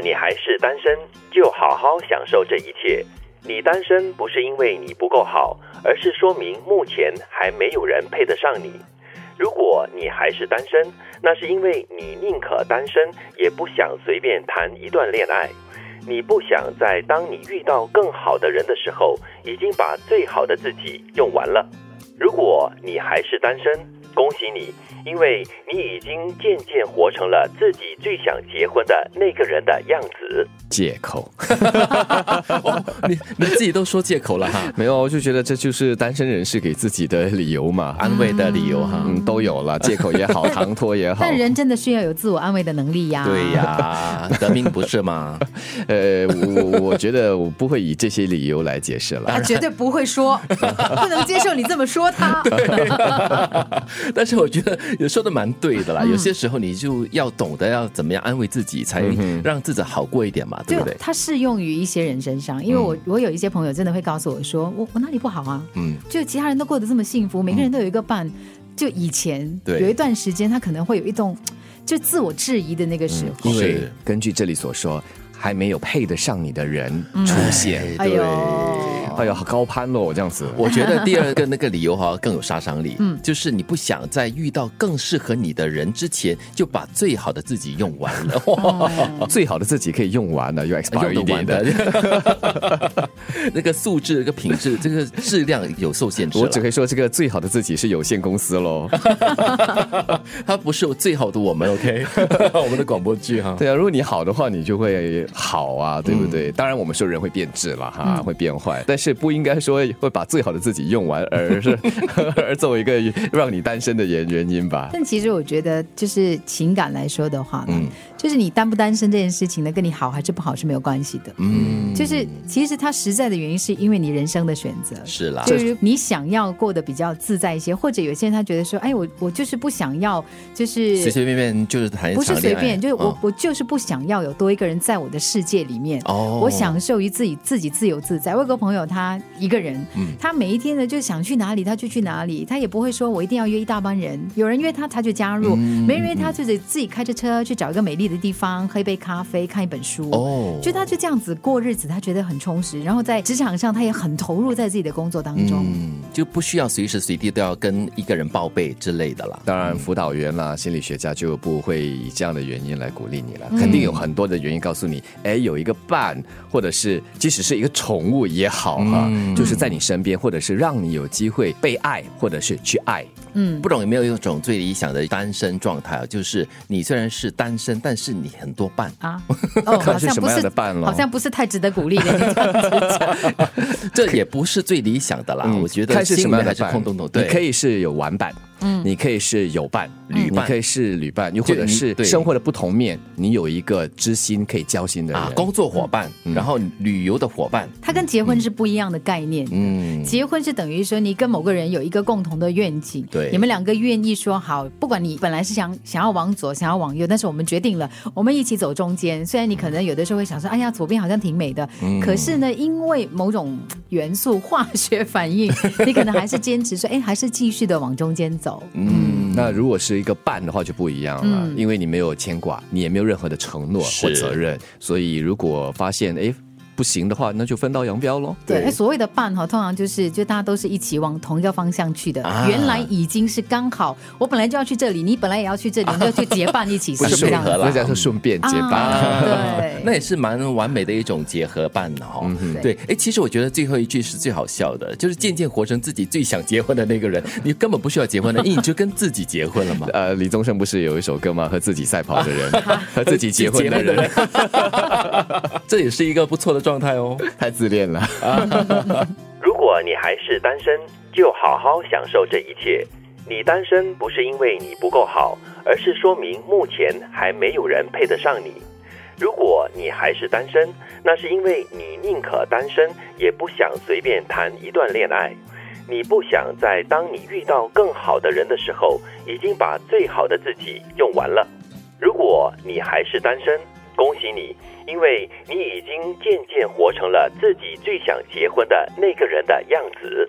你还是单身，就好好享受这一切。你单身不是因为你不够好，而是说明目前还没有人配得上你。如果你还是单身，那是因为你宁可单身，也不想随便谈一段恋爱。你不想在当你遇到更好的人的时候，已经把最好的自己用完了。如果你还是单身，恭喜你，因为你已经渐渐活成了自己最想结婚的那个人的样子。借口，你你自己都说借口了哈，没有，我就觉得这就是单身人士给自己的理由嘛，安慰的理由哈，嗯，都有了，借口也好，唐突也好。但人真的需要有自我安慰的能力呀。对呀，得命不是吗？呃，我我觉得我不会以这些理由来解释了。他绝对不会说，不能接受你这么说他。但是我觉得也说的蛮对的啦，有些时候你就要懂得要怎么样安慰自己，才让自己好过一点嘛。对不对？它适用于一些人身上，因为我我有一些朋友真的会告诉我说，我我哪里不好啊？嗯，就其他人都过得这么幸福，每个人都有一个伴。就以前有一段时间，他可能会有一种就自我质疑的那个时候。因为根据这里所说，还没有配得上你的人出现。哎呦。哎呀，好高攀哦，这样子。我觉得第二个那个理由哈更有杀伤力，嗯，就是你不想在遇到更适合你的人之前，就把最好的自己用完了。哇，最好的自己可以用完了，有 expiry 的。那个素质、那个品质、这个质量有受限制。我只可以说，这个最好的自己是有限公司喽。他不是最好的我们，OK？我们的广播剧哈。对啊，如果你好的话，你就会好啊，对不对？当然，我们说人会变质了哈，会变坏，但是。是不应该说会把最好的自己用完，而是 而作为一个让你单身的原原因吧。但其实我觉得，就是情感来说的话，嗯。就是你单不单身这件事情呢，跟你好还是不好是没有关系的。嗯，就是其实它实在的原因是因为你人生的选择。是啦，就是你想要过得比较自在一些，或者有些人他觉得说，哎，我我就是不想要，就是随随便便就是谈不是随便，就是我我就是不想要有多一个人在我的世界里面。哦，我享受于自己自己自由自在。我有个朋友，他一个人，他每一天呢就想去哪里他就去哪里，他也不会说我一定要约一大帮人，有人约他他就加入，没人约他就得自己开着车去找一个美丽的。的地方喝一杯咖啡，看一本书，哦，就他就这样子过日子，他觉得很充实。然后在职场上，他也很投入在自己的工作当中，嗯，就不需要随时随地都要跟一个人报备之类的啦。当然，辅导员啦、心理学家就不会以这样的原因来鼓励你了，肯定有很多的原因告诉你，哎，有一个伴，或者是即使是一个宠物也好哈，就是在你身边，或者是让你有机会被爱，或者是去爱。嗯，不懂有没有一种最理想的单身状态啊？就是你虽然是单身，但是你很多伴啊。哦，好像不是伴好像不是太值得鼓励的。这也不是最理想的啦。我觉得是什么还是空洞洞。对，可以是有玩伴。嗯，你可以是有伴旅伴，你可以是旅伴，又或者是生活的不同面，你有一个知心可以交心的人，工作伙伴，然后旅游的伙伴，它跟结婚是不一样的概念。嗯，结婚是等于说你跟某个人有一个共同的愿景，对，你们两个愿意说好，不管你本来是想想要往左，想要往右，但是我们决定了，我们一起走中间。虽然你可能有的时候会想说，哎呀，左边好像挺美的，可是呢，因为某种元素 化学反应，你可能还是坚持说，哎，还是继续的往中间走。嗯。那如果是一个伴的话就不一样了，因为你没有牵挂，你也没有任何的承诺或责任，所以如果发现哎。不行的话，那就分道扬镳喽。对，所谓的伴哈，通常就是就大家都是一起往同一个方向去的。原来已经是刚好，我本来就要去这里，你本来也要去这里，就去结伴一起，是这样子。那叫做顺便结伴。对，那也是蛮完美的一种结合伴哦。对，哎，其实我觉得最后一句是最好笑的，就是渐渐活成自己最想结婚的那个人，你根本不需要结婚的，你就跟自己结婚了嘛。呃，李宗盛不是有一首歌吗？和自己赛跑的人，和自己结婚的人，这也是一个不错的状态哦。太自恋了。如果你还是单身，就好好享受这一切。你单身不是因为你不够好，而是说明目前还没有人配得上你。如果你还是单身，那是因为你宁可单身，也不想随便谈一段恋爱。你不想在当你遇到更好的人的时候，已经把最好的自己用完了。如果你还是单身，恭喜你，因为你已经渐渐活成了自己最想结婚的那个人的样子。